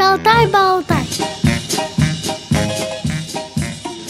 Шалтай-болтай.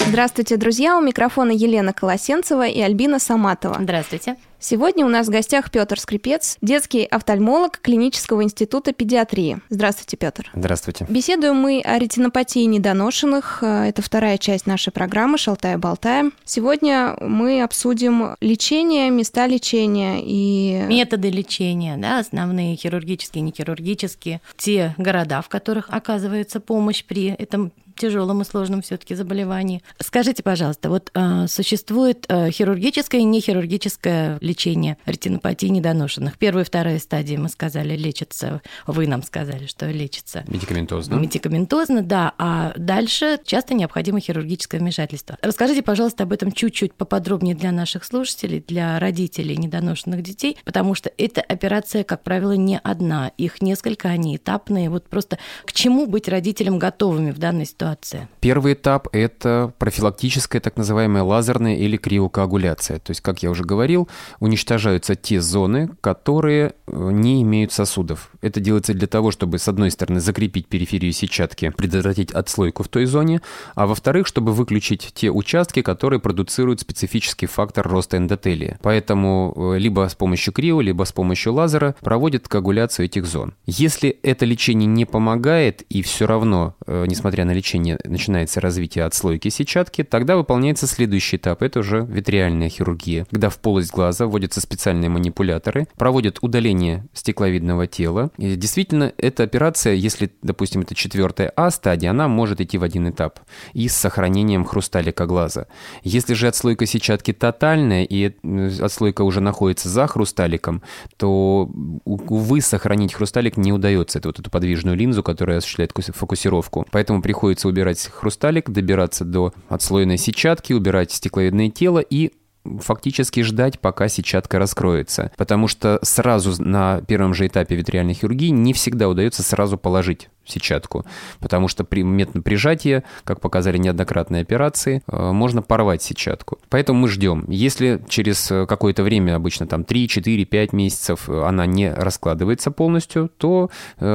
Здравствуйте, друзья! У микрофона Елена Колосенцева и Альбина Саматова. Здравствуйте. Сегодня у нас в гостях Петр Скрипец, детский офтальмолог Клинического института педиатрии. Здравствуйте, Петр. Здравствуйте. Беседуем мы о ретинопатии недоношенных. Это вторая часть нашей программы «Шалтая-болтая». Сегодня мы обсудим лечение, места лечения и... Методы лечения, да, основные хирургические, нехирургические, те города, в которых оказывается помощь при этом тяжелом и сложном все-таки заболевании. Скажите, пожалуйста, вот э, существует э, хирургическое и нехирургическое лечение ретинопатии недоношенных. Первая и вторая стадии, мы сказали, лечатся, вы нам сказали, что лечится. Медикаментозно. Медикаментозно, да, а дальше часто необходимо хирургическое вмешательство. Расскажите, пожалуйста, об этом чуть-чуть поподробнее для наших слушателей, для родителей недоношенных детей, потому что эта операция, как правило, не одна, их несколько, они этапные. Вот просто к чему быть родителям готовыми в данной ситуации? Ситуация? Первый этап – это профилактическая так называемая лазерная или криокоагуляция. То есть, как я уже говорил, уничтожаются те зоны, которые э, не имеют сосудов. Это делается для того, чтобы, с одной стороны, закрепить периферию сетчатки, предотвратить отслойку в той зоне, а во-вторых, чтобы выключить те участки, которые продуцируют специфический фактор роста эндотелия. Поэтому э, либо с помощью крио, либо с помощью лазера проводят коагуляцию этих зон. Если это лечение не помогает и все равно, э, несмотря на лечение, лечения начинается развитие отслойки сетчатки, тогда выполняется следующий этап, это уже витриальная хирургия, когда в полость глаза вводятся специальные манипуляторы, проводят удаление стекловидного тела. И действительно, эта операция, если, допустим, это четвертая А стадия, она может идти в один этап и с сохранением хрусталика глаза. Если же отслойка сетчатки тотальная и э, отслойка уже находится за хрусталиком, то, увы, сохранить хрусталик не удается. Это вот эту подвижную линзу, которая осуществляет фокусировку. Поэтому приходится убирать хрусталик, добираться до отслоенной сетчатки, убирать стекловидное тело и фактически ждать, пока сетчатка раскроется. Потому что сразу на первом же этапе витриальной хирургии не всегда удается сразу положить сетчатку, потому что при метод прижатия, как показали неоднократные операции, э, можно порвать сетчатку. Поэтому мы ждем. Если через э, какое-то время, обычно там 3, 4, 5 месяцев, э, она не раскладывается полностью, то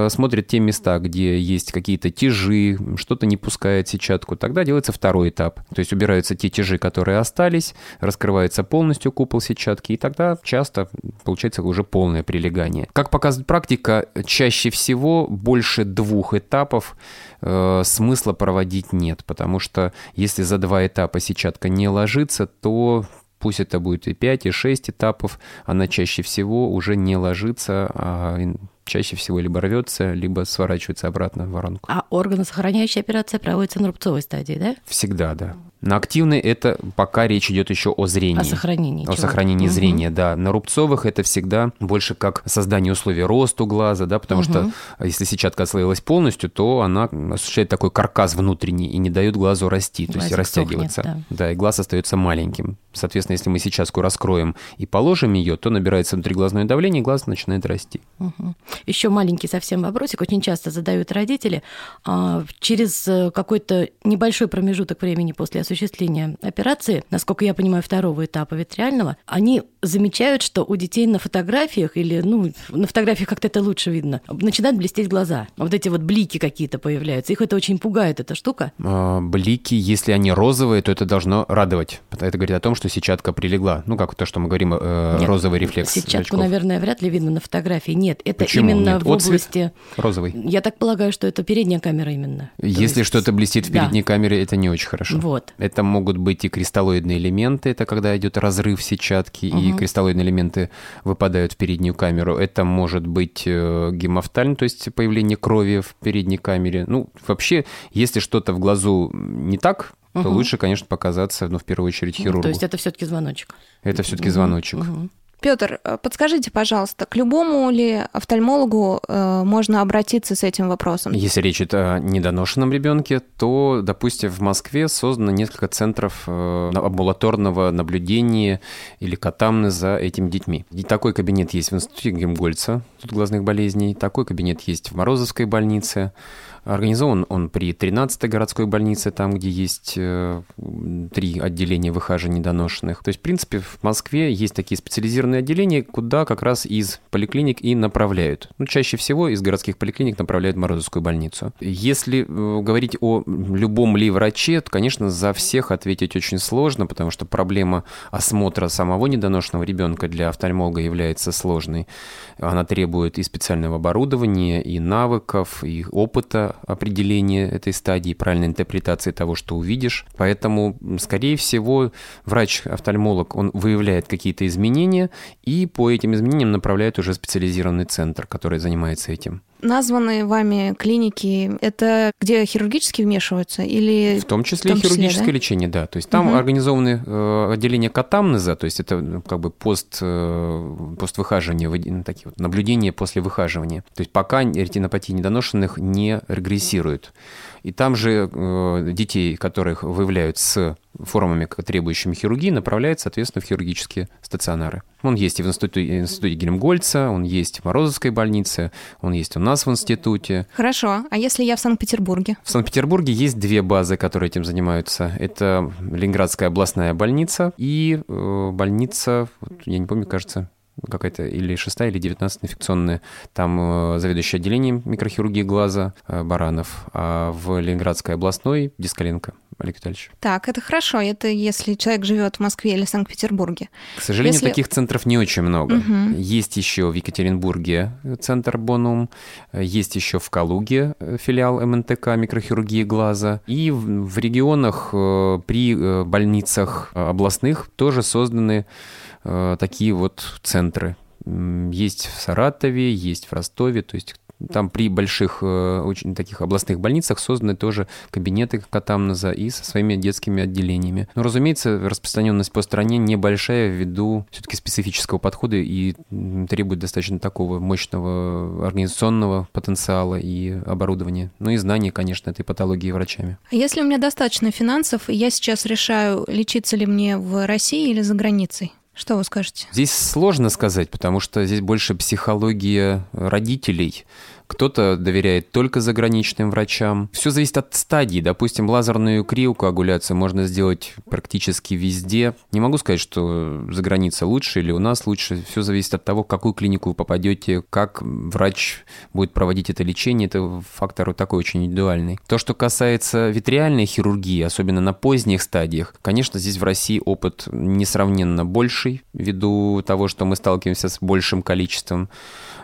смотрят те места, где есть какие-то тяжи, что-то не пускает сетчатку, тогда делается второй этап. То есть убираются те тяжи, которые остались, раскрывается полностью купол сетчатки, и тогда часто получается уже полное прилегание. Как показывает практика, чаще всего больше двух двух этапов э, смысла проводить нет, потому что если за два этапа сетчатка не ложится, то пусть это будет и 5, и 6 этапов, она чаще всего уже не ложится, а чаще всего либо рвется, либо сворачивается обратно в воронку. А органосохраняющая операция проводится на рубцовой стадии, да? Всегда, да. На активной это пока речь идет еще о зрении. О сохранении. О чего? сохранении угу. зрения, да. На рубцовых это всегда больше как создание условий росту глаза, да, потому угу. что если сетчатка отслоилась полностью, то она осуществляет такой каркас внутренний и не дает глазу расти, то есть растягиваться. Сохнет, да. да, и глаз остается маленьким. Соответственно, если мы сетчатку раскроем и положим ее, то набирается внутриглазное давление, и глаз начинает расти. Угу. Еще маленький совсем вопросик, очень часто задают родители. А, через э, какой-то небольшой промежуток времени после осуществления операции, насколько я понимаю, второго этапа витриального, они замечают, что у детей на фотографиях или, ну, на фотографиях как-то это лучше видно, начинают блестеть глаза. Вот эти вот блики какие-то появляются. Их это очень пугает, эта штука. А, блики, если они розовые, то это должно радовать. Это говорит о том, что сетчатка прилегла. Ну, как то, что мы говорим, э, Нет, розовый рефлекс. Сетчатку, очков. наверное, вряд ли видно на фотографии. Нет, это Почему? именно Нет. в области... розовый. Я так полагаю, что это передняя камера именно. Если есть... что-то блестит в передней да. камере, это не очень хорошо. Вот. Это могут быть и кристаллоидные элементы, это когда идет разрыв сетчатки, угу. и кристаллоидные элементы выпадают в переднюю камеру. Это может быть э, гемофтальн, то есть появление крови в передней камере. Ну, вообще, если что-то в глазу не так, угу. то лучше, конечно, показаться, ну, в первую очередь, хирургу. То есть это все-таки звоночек. Это все-таки угу. звоночек. Угу. Петр, э, подскажите, пожалуйста, к любому ли офтальмологу э, можно обратиться с этим вопросом? Если речь идет о недоношенном ребенке, то, допустим, в Москве создано несколько центров э, амбулаторного наблюдения или катамны за этими детьми. И такой кабинет есть в институте Гемгольца, Институт глазных болезней. Такой кабинет есть в Морозовской больнице. Организован он при 13-й городской больнице, там, где есть э, три отделения ВХЖ недоношенных. То есть, в принципе, в Москве есть такие специализированные отделения, куда как раз из поликлиник и направляют. Ну, чаще всего из городских поликлиник направляют в Морозовскую больницу. Если э, говорить о любом ли враче, то, конечно, за всех ответить очень сложно, потому что проблема осмотра самого недоношенного ребенка для офтальмолога является сложной. Она требует и специального оборудования, и навыков, и опыта определения этой стадии, правильной интерпретации того, что увидишь. Поэтому, скорее всего, врач-офтальмолог, он выявляет какие-то изменения и по этим изменениям направляет уже специализированный центр, который занимается этим. Названные вами клиники, это где хирургически вмешиваются или... В том числе, в том числе хирургическое да? лечение, да. То есть там угу. организованы э, отделения катамнеза, то есть это ну, как бы пост, э, поствыхаживания, ну, такие вот наблюдения после выхаживания. То есть пока ретинопатии недоношенных не регрессирует. И там же э, детей, которых выявляют с формами, требующими хирургии, направляют, соответственно, в хирургические стационары. Он есть и в институте, институте Гельмгольца, он есть в Морозовской больнице, он есть у нас в институте. Хорошо. А если я в Санкт-Петербурге? В Санкт-Петербурге есть две базы, которые этим занимаются. Это Ленинградская областная больница и э, больница, я не помню, кажется, какая-то или шестая, или девятнадцатая инфекционная. Там э, заведующий отделением микрохирургии глаза э, Баранов, а в Ленинградской областной Дискаленко. Олег Витальевич. Так, это хорошо. Это если человек живет в Москве или Санкт-Петербурге. К сожалению, если... таких центров не очень много. Угу. Есть еще в Екатеринбурге центр Бонум, есть еще в Калуге филиал МНТК микрохирургии глаза. И в регионах при больницах областных тоже созданы Э, такие вот центры. Есть в Саратове, есть в Ростове, то есть там при больших э, очень таких областных больницах созданы тоже кабинеты катамнеза и со своими детскими отделениями. Но, разумеется, распространенность по стране небольшая ввиду все-таки специфического подхода и требует достаточно такого мощного организационного потенциала и оборудования. Ну и знания, конечно, этой патологии врачами. Если у меня достаточно финансов, я сейчас решаю, лечиться ли мне в России или за границей? Что вы скажете? Здесь сложно сказать, потому что здесь больше психология родителей кто-то доверяет только заграничным врачам. Все зависит от стадии. Допустим, лазерную криокоагуляцию можно сделать практически везде. Не могу сказать, что за границей лучше или у нас лучше. Все зависит от того, в какую клинику вы попадете, как врач будет проводить это лечение. Это фактор такой очень индивидуальный. То, что касается витриальной хирургии, особенно на поздних стадиях, конечно, здесь в России опыт несравненно больший, ввиду того, что мы сталкиваемся с большим количеством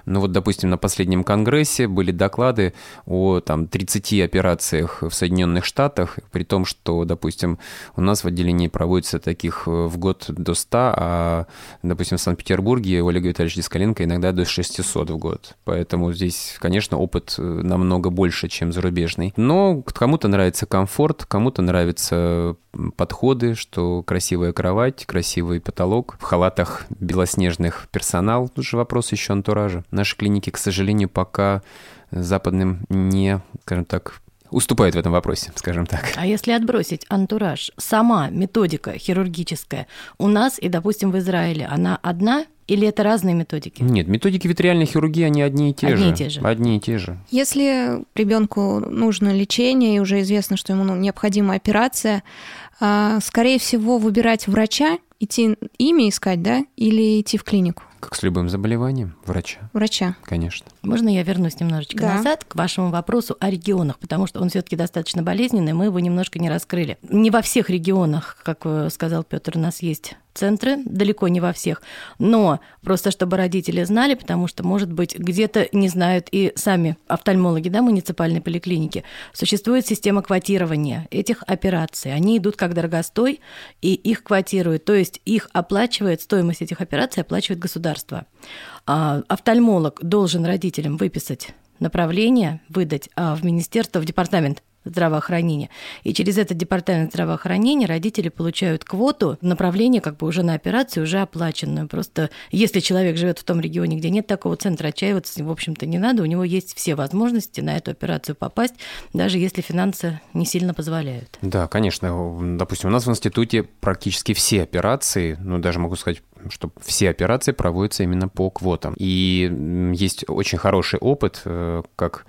ну вот, допустим, на последнем конгрессе были доклады о там 30 операциях в Соединенных Штатах, при том, что, допустим, у нас в отделении проводится таких э, в год до 100, а, допустим, в Санкт-Петербурге у Олега Витальевича Дискаленко иногда до 600 в год. Поэтому здесь, конечно, опыт э, намного больше, чем зарубежный. Но кому-то нравится комфорт, кому-то нравятся подходы, что красивая кровать, красивый потолок, в халатах белоснежных персонал. Тут же вопрос еще антуража. Наши клиники, к сожалению, пока западным не, скажем так, уступают в этом вопросе, скажем так. А если отбросить антураж, сама методика хирургическая у нас и, допустим, в Израиле, она одна или это разные методики? Нет, методики витриальной хирургии, они одни и те одни же. И те же. Одни и те же. Если ребенку нужно лечение, и уже известно, что ему ну, необходима операция, а, скорее всего, выбирать врача, идти ими искать, да, или идти в клинику? Как с любым заболеванием, врача. Врача. Конечно. Можно я вернусь немножечко да. назад к вашему вопросу о регионах, потому что он все-таки достаточно болезненный, мы его немножко не раскрыли. Не во всех регионах, как сказал Петр, у нас есть центры, далеко не во всех, но просто чтобы родители знали, потому что, может быть, где-то не знают и сами офтальмологи, да, муниципальной поликлиники, существует система квотирования этих операций. Они идут как дорогостой, и их квотируют, то есть их оплачивает, стоимость этих операций оплачивает государство. А офтальмолог должен родителям выписать направление, выдать а в министерство, в департамент здравоохранения. И через этот департамент здравоохранения родители получают квоту направления как бы уже на операцию, уже оплаченную. Просто если человек живет в том регионе, где нет такого центра, отчаиваться в общем-то, не надо. У него есть все возможности на эту операцию попасть, даже если финансы не сильно позволяют. Да, конечно. Допустим, у нас в институте практически все операции, ну, даже могу сказать, чтобы все операции проводятся именно по квотам. И есть очень хороший опыт, э, как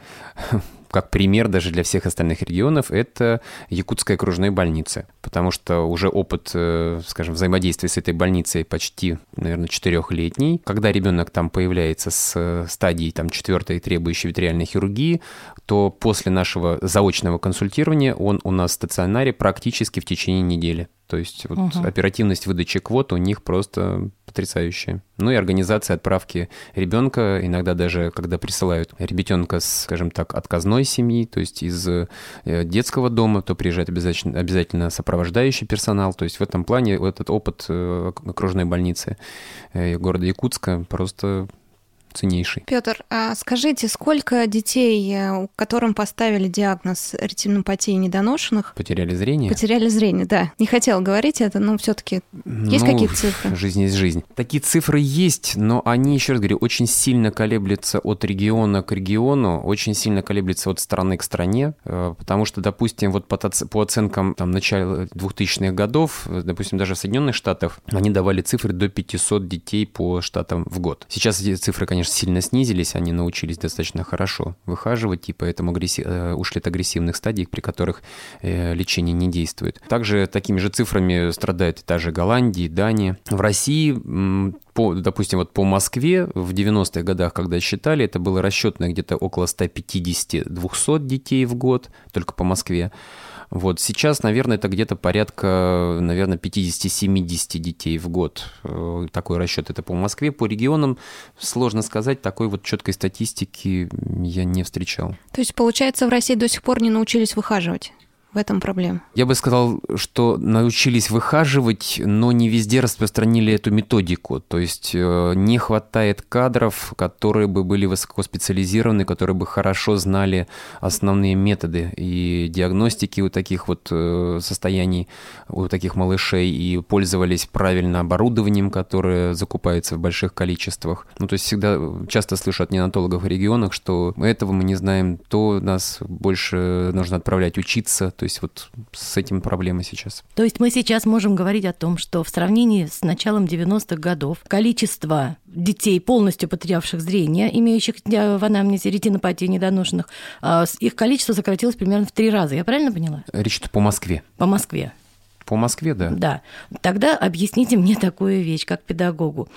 как пример даже для всех остальных регионов, это Якутская окружная больница, потому что уже опыт, э, скажем, взаимодействия с этой больницей почти, наверное, четырехлетний. Когда ребенок там появляется с э, стадии там, четвертой требующей витриальной хирургии, то после нашего заочного консультирования он у нас в стационаре практически в течение недели. То есть вот угу. оперативность выдачи квот у них просто потрясающая. Ну и организация отправки ребенка, иногда даже когда присылают ребятенка, скажем так, отказной семьи, то есть из э, детского дома, то приезжает обязательно, обязательно сопровождающий персонал. То есть в этом плане этот опыт э, окружной больницы э, города Якутска просто ценнейший. Петр, а скажите, сколько детей, э, которым поставили диагноз ретинопатии недоношенных, потеряли зрение? Потеряли зрение, да. Не хотел говорить это, но все-таки есть ну, какие-то цифры? Жизнь есть жизнь. Такие цифры есть, но они, еще раз говорю, очень сильно колеблются от региона к региону, очень сильно колеблются от страны к стране, э, потому что, допустим, вот по, оценкам там, начала 2000-х годов, э, допустим, даже в Соединенных Штатах, они давали цифры до 500 детей по штатам в год. Сейчас эти цифры, конечно, конечно, сильно снизились, они научились достаточно хорошо выхаживать, и поэтому агрессив... Э, ушли от агрессивных стадий, при которых э, лечение не действует. Также такими же цифрами страдает и та же Голландия, Дания. В России по, допустим, вот по Москве в 90-х годах, когда считали, это было расчетно где-то около 150-200 детей в год, только по Москве. Вот сейчас, наверное, это где-то порядка, наверное, 50-70 детей в год. Э, такой расчет это по Москве. По регионам сложно сказать, такой вот четкой статистики я не встречал. То есть, получается, в России до сих пор не научились выхаживать? В этом проблема? Я бы сказал, что научились выхаживать, но не везде распространили эту методику. То есть э, не хватает кадров, которые бы были высокоспециализированы, которые бы хорошо знали основные методы и диагностики у таких вот э, состояний, у таких малышей, и пользовались правильно оборудованием, которое закупается в больших количествах. Ну, то есть всегда часто слышу от неонатологов в регионах, что этого мы не знаем, то нас больше нужно отправлять учиться, то есть вот с этим проблемы сейчас. То есть мы сейчас можем говорить о том, что в сравнении с началом 90-х годов количество детей, полностью потерявших зрение, имеющих в анамнезе ретинопатии недоношенных, а, их количество сократилось примерно в три раза. Я правильно поняла? Речь по Москве. По Москве. По Москве, да. Да. Тогда объясните мне такую вещь, как педагогу.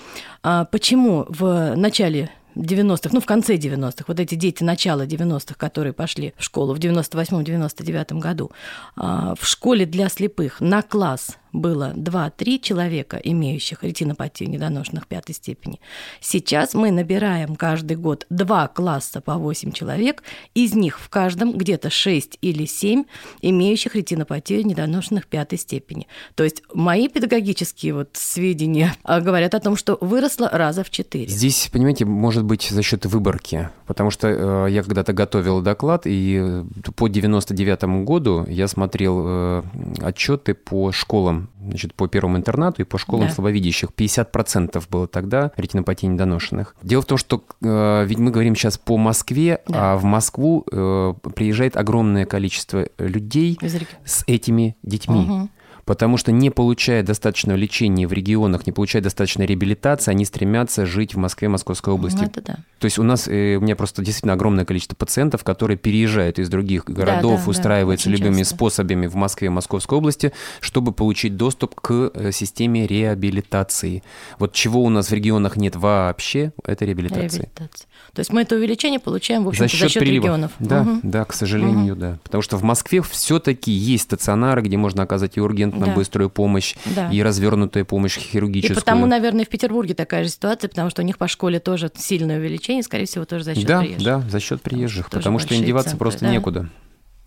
А почему в начале 90-х, ну, в конце 90-х, вот эти дети начала 90-х, которые пошли в школу в 98-99 году, а, в школе для слепых на класс было 2-3 человека, имеющих ретинопатию недоношенных пятой степени. Сейчас мы набираем каждый год два класса по 8 человек, из них в каждом где-то 6 или 7 имеющих ретинопатию недоношенных пятой степени. То есть мои педагогические вот сведения а, говорят о том, что выросло раза в 4. Здесь, понимаете, может быть за счет выборки, потому что э, я когда-то готовил доклад, и э, по 99 году я смотрел э, отчеты по школам значит, по первому интернату и по школам да. слабовидящих. 50% было тогда ретинопатии недоношенных. Дело в том, что э, ведь мы говорим сейчас по Москве, да. а в Москву э, приезжает огромное количество людей с этими детьми. Угу потому что не получая достаточного лечения в регионах, не получая достаточной реабилитации, они стремятся жить в Москве, Московской области. Ну, это да. То есть у нас, э, у меня просто действительно огромное количество пациентов, которые переезжают из других городов, да, да, устраиваются да, любыми часто. способами в Москве, Московской области, чтобы получить доступ к э, системе реабилитации. Вот чего у нас в регионах нет вообще, это реабилитация. реабилитация. То есть мы это увеличение получаем, в общем за счет, за счет регионов. Да, угу. да, к сожалению, угу. да. Потому что в Москве все-таки есть стационары, где можно оказать и ургентно да. быструю помощь, да. и развернутая помощь хирургическую. И потому, наверное, в Петербурге такая же ситуация, потому что у них по школе тоже сильное увеличение, скорее всего, тоже за счет да, приезжих. Да, за счет приезжих, потому, потому что им деваться центры, просто да? некуда.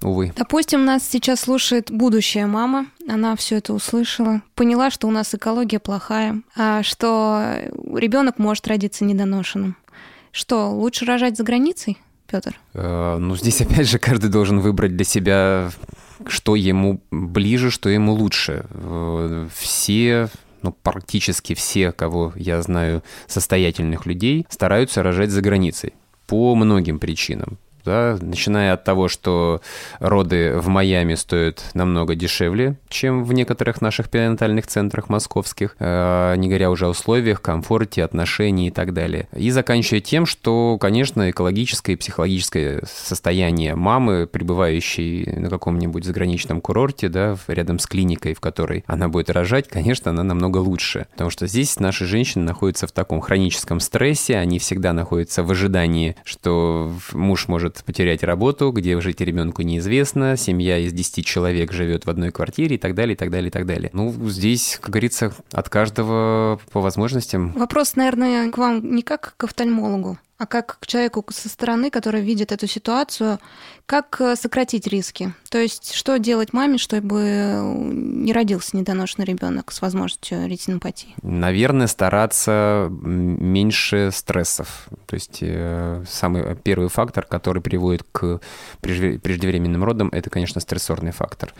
Увы. Допустим, нас сейчас слушает будущая мама, она все это услышала, поняла, что у нас экология плохая, а что ребенок может родиться недоношенным. Что, лучше рожать за границей, Петр? Э, ну, здесь опять же каждый должен выбрать для себя, что ему ближе, что ему лучше. Э, все ну, практически все, кого я знаю, состоятельных людей, стараются рожать за границей по многим причинам. Да, начиная от того, что роды в Майами стоят намного дешевле, чем в некоторых наших перинатальных центрах московских, э, не говоря уже о условиях, комфорте, отношении и так далее. И заканчивая тем, что, конечно, экологическое и психологическое состояние мамы, пребывающей на каком-нибудь заграничном курорте, да, рядом с клиникой, в которой она будет рожать, конечно, она намного лучше. Потому что здесь наши женщины находятся в таком хроническом стрессе, они всегда находятся в ожидании, что муж может потерять работу, где жить ребенку неизвестно, семья из 10 человек живет в одной квартире и так далее, и так далее, и так далее. Ну, здесь, как говорится, от каждого по возможностям. Вопрос, наверное, к вам не как к офтальмологу, а как к человеку со стороны, который видит эту ситуацию, как э, сократить риски? То есть, что делать маме, чтобы не родился недоношенный ребенок с возможностью ретинопатии? Наверное, стараться меньше стрессов. То есть, э, самый первый фактор, который приводит к преждевременным родам, это, конечно, стрессорный фактор.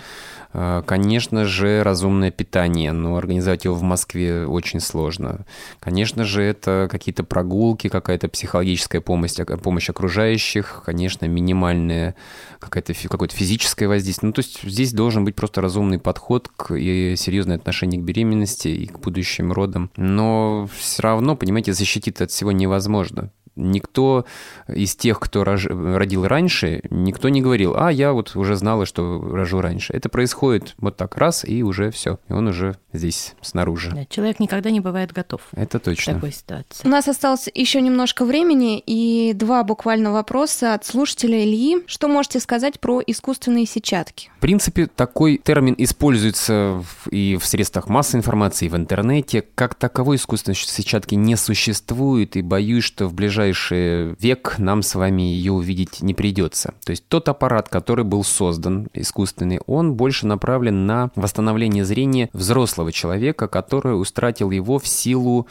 Э, конечно же, разумное питание, но организовать его в Москве очень сложно. Конечно же, это какие-то прогулки, какая-то психологическая помощь, помощь окружающих, конечно, минимальное какое-то какое-то физическое воздействие. Ну, то есть здесь должен быть просто разумный подход к, и серьезное отношение к беременности и к будущим родам. Но все равно, понимаете, защитить от всего невозможно никто из тех, кто рож... родил раньше, никто не говорил, а я вот уже знала, что рожу раньше. Это происходит вот так раз, и уже все. И он уже здесь, снаружи. Да, человек никогда не бывает готов. Это точно. В такой ситуации. У нас осталось еще немножко времени, и два буквально вопроса от слушателя Ильи. Что можете сказать про искусственные сетчатки? В принципе, такой термин используется и в средствах массовой информации, и в интернете. Как таковой искусственной сетчатки не существует, и боюсь, что в ближайшее ближайший век нам с вами ее увидеть не придется. То есть тот аппарат, который был создан, искусственный, он больше направлен на восстановление зрения взрослого человека, который устратил его в силу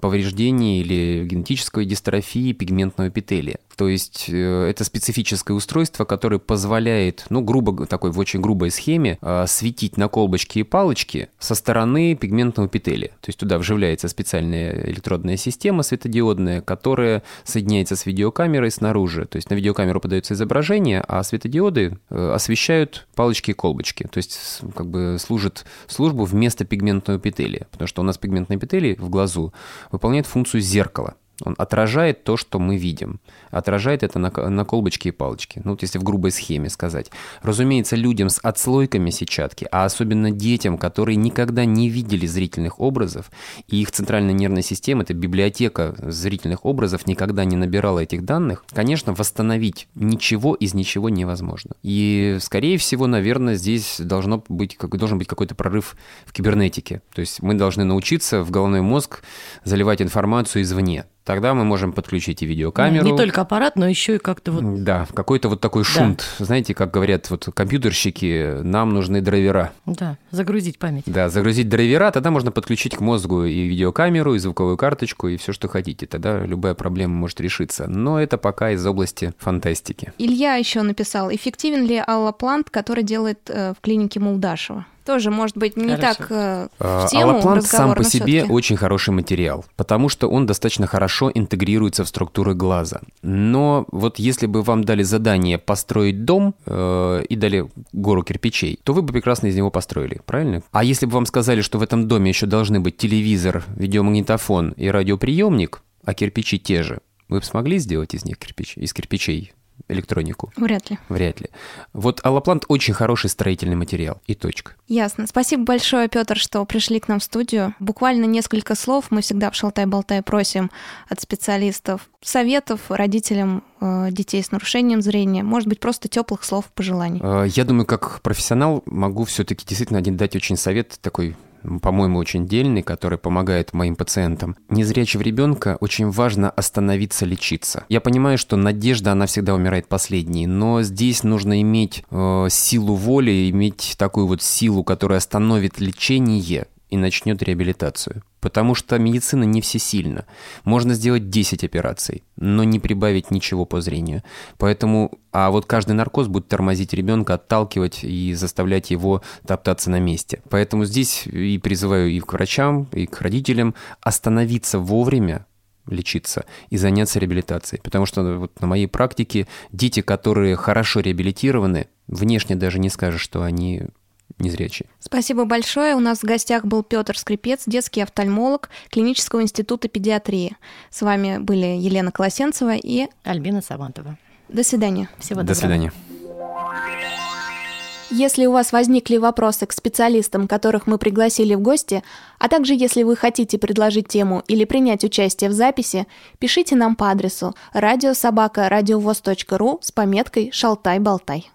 повреждения или генетической дистрофии пигментного эпителия. То есть э, это специфическое устройство, которое позволяет, ну, грубо, такой в очень грубой схеме, э, светить на колбочки и палочки со стороны пигментного эпителия. То есть туда вживляется специальная электродная система светодиодная, которая соединяется с видеокамерой снаружи. То есть на видеокамеру подается изображение, а светодиоды э, освещают палочки и колбочки. То есть как бы служит службу вместо пигментного эпителия. Потому что у нас пигментный эпителий в глазу выполняет функцию зеркала. Он отражает то, что мы видим. Отражает это на, на колбочке и палочке. Ну, вот если в грубой схеме сказать. Разумеется, людям с отслойками сетчатки, а особенно детям, которые никогда не видели зрительных образов, и их центральная нервная система, это библиотека зрительных образов, никогда не набирала этих данных, конечно, восстановить ничего из ничего невозможно. И, скорее всего, наверное, здесь должно быть, должен быть какой-то прорыв в кибернетике. То есть мы должны научиться в головной мозг заливать информацию извне. Тогда мы можем подключить и видеокамеру. Не только аппарат, но еще и как-то вот... Да, какой-то вот такой шунт. Да. Знаете, как говорят вот компьютерщики, нам нужны драйвера. Да, загрузить память. Да, загрузить драйвера, тогда можно подключить к мозгу и видеокамеру, и звуковую карточку, и все, что хотите. Тогда любая проблема может решиться. Но это пока из области фантастики. Илья еще написал, эффективен ли аллоплант, который делает э, в клинике Молдашева? Тоже, может быть, не Хорошо. так э, в а, тему Аллоплант сам по себе очень хороший материал, потому что он достаточно хорошо интегрируется в структуры глаза. Но вот если бы вам дали задание построить дом э, и дали гору кирпичей, то вы бы прекрасно из него построили, правильно? А если бы вам сказали, что в этом доме еще должны быть телевизор, видеомагнитофон и радиоприемник, а кирпичи те же, вы бы смогли сделать из них кирпич, из кирпичей электронику? Вряд ли. Вряд ли. Вот аллоплант очень хороший строительный материал. И точка. Ясно. Спасибо большое, Петр, что пришли к нам в студию. Буквально несколько слов. Мы всегда в «Шалтай-болтай» просим от специалистов советов родителям э, детей с нарушением зрения. Может быть, просто теплых слов пожеланий. Э, я думаю, как профессионал могу все-таки действительно один дать очень совет такой по-моему, очень дельный, который помогает моим пациентам. Незрячего ребенка очень важно остановиться лечиться. Я понимаю, что надежда, она всегда умирает последней, но здесь нужно иметь э, силу воли, иметь такую вот силу, которая остановит лечение и начнет реабилитацию. Потому что медицина не всесильна. Можно сделать 10 операций, но не прибавить ничего по зрению. Поэтому, а вот каждый наркоз будет тормозить ребенка, отталкивать и заставлять его топтаться на месте. Поэтому здесь и призываю и к врачам, и к родителям остановиться вовремя, лечиться и заняться реабилитацией. Потому что вот на моей практике дети, которые хорошо реабилитированы, внешне даже не скажешь, что они незрячие. Спасибо большое. У нас в гостях был Петр Скрипец, детский офтальмолог Клинического института педиатрии. С вами были Елена Колосенцева и Альбина Савантова. До свидания. Всего доброго. До свидания. Если у вас возникли вопросы к специалистам, которых мы пригласили в гости, а также если вы хотите предложить тему или принять участие в записи, пишите нам по адресу радиособака радиовоз.ру с пометкой «Шалтай-болтай».